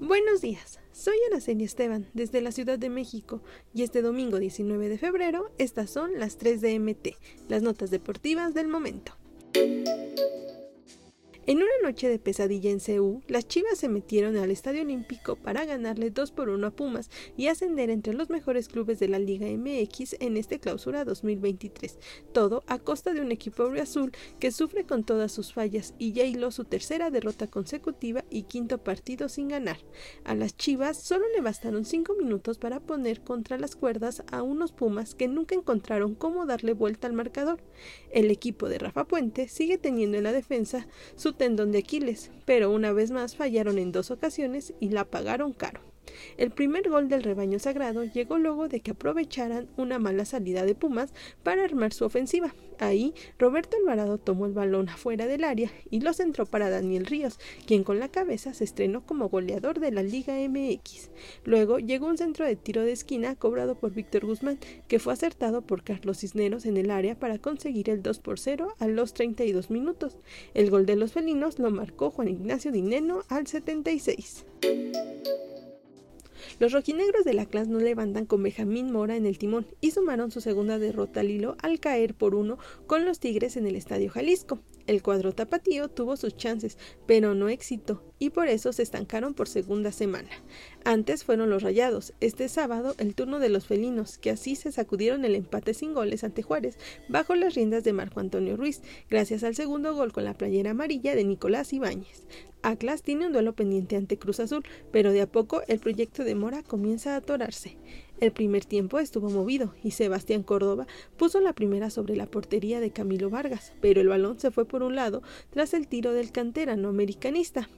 Buenos días, soy Araceli Esteban desde la Ciudad de México y este domingo 19 de febrero estas son las 3 de MT, las notas deportivas del momento. En una noche de pesadilla en Ceú, las Chivas se metieron al Estadio Olímpico para ganarle 2 por 1 a Pumas y ascender entre los mejores clubes de la Liga MX en este clausura 2023. Todo a costa de un equipo azul que sufre con todas sus fallas y ya hiló su tercera derrota consecutiva y quinto partido sin ganar. A las Chivas solo le bastaron 5 minutos para poner contra las cuerdas a unos Pumas que nunca encontraron cómo darle vuelta al marcador. El equipo de Rafa Puente sigue teniendo en la defensa su tendón de Aquiles, pero una vez más fallaron en dos ocasiones y la pagaron caro. El primer gol del rebaño sagrado llegó luego de que aprovecharan una mala salida de Pumas para armar su ofensiva. Ahí, Roberto Alvarado tomó el balón afuera del área y lo centró para Daniel Ríos, quien con la cabeza se estrenó como goleador de la Liga MX. Luego llegó un centro de tiro de esquina cobrado por Víctor Guzmán, que fue acertado por Carlos Cisneros en el área para conseguir el 2 por 0 a los 32 minutos. El gol de los felinos lo marcó Juan Ignacio Dineno al 76. Los rojinegros de la clase no levantan con Benjamín Mora en el timón y sumaron su segunda derrota al hilo al caer por uno con los Tigres en el Estadio Jalisco. El cuadro tapatío tuvo sus chances, pero no éxito, y por eso se estancaron por segunda semana. Antes fueron los rayados, este sábado el turno de los felinos, que así se sacudieron el empate sin goles ante Juárez, bajo las riendas de Marco Antonio Ruiz, gracias al segundo gol con la playera amarilla de Nicolás Ibáñez. Atlas tiene un duelo pendiente ante Cruz Azul, pero de a poco el proyecto de Mora comienza a atorarse. El primer tiempo estuvo movido y Sebastián Córdoba puso la primera sobre la portería de Camilo Vargas, pero el balón se fue por un lado tras el tiro del canterano americanista.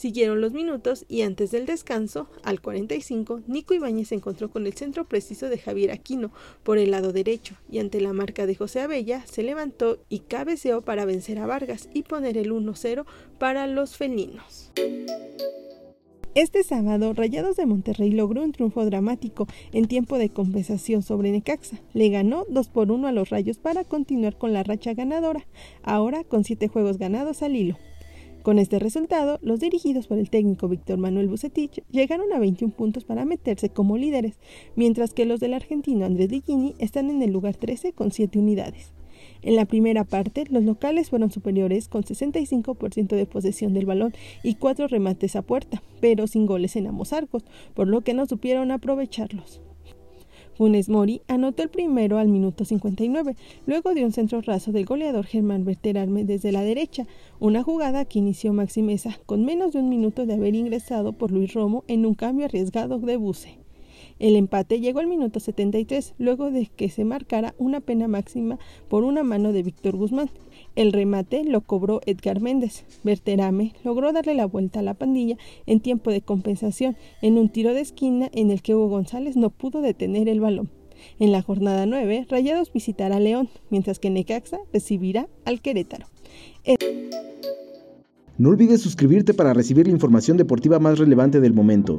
Siguieron los minutos y antes del descanso, al 45, Nico Ibáñez se encontró con el centro preciso de Javier Aquino por el lado derecho y ante la marca de José Abella se levantó y cabeceó para vencer a Vargas y poner el 1-0 para los felinos. Este sábado, Rayados de Monterrey logró un triunfo dramático en tiempo de compensación sobre Necaxa. Le ganó 2 por 1 a los Rayos para continuar con la racha ganadora, ahora con 7 juegos ganados al hilo. Con este resultado, los dirigidos por el técnico Víctor Manuel Bucetich llegaron a 21 puntos para meterse como líderes, mientras que los del argentino Andrés Ligini están en el lugar 13 con 7 unidades. En la primera parte, los locales fueron superiores con 65% de posesión del balón y cuatro remates a puerta, pero sin goles en ambos arcos, por lo que no supieron aprovecharlos. Funes Mori anotó el primero al minuto 59, luego de un centro raso del goleador Germán Berterarme desde la derecha, una jugada que inició Maxi Mesa con menos de un minuto de haber ingresado por Luis Romo en un cambio arriesgado de Buce. El empate llegó al minuto 73, luego de que se marcara una pena máxima por una mano de Víctor Guzmán. El remate lo cobró Edgar Méndez. Berterame logró darle la vuelta a la pandilla en tiempo de compensación en un tiro de esquina en el que Hugo González no pudo detener el balón. En la jornada 9, Rayados visitará a León, mientras que Necaxa recibirá al Querétaro. No olvides suscribirte para recibir la información deportiva más relevante del momento.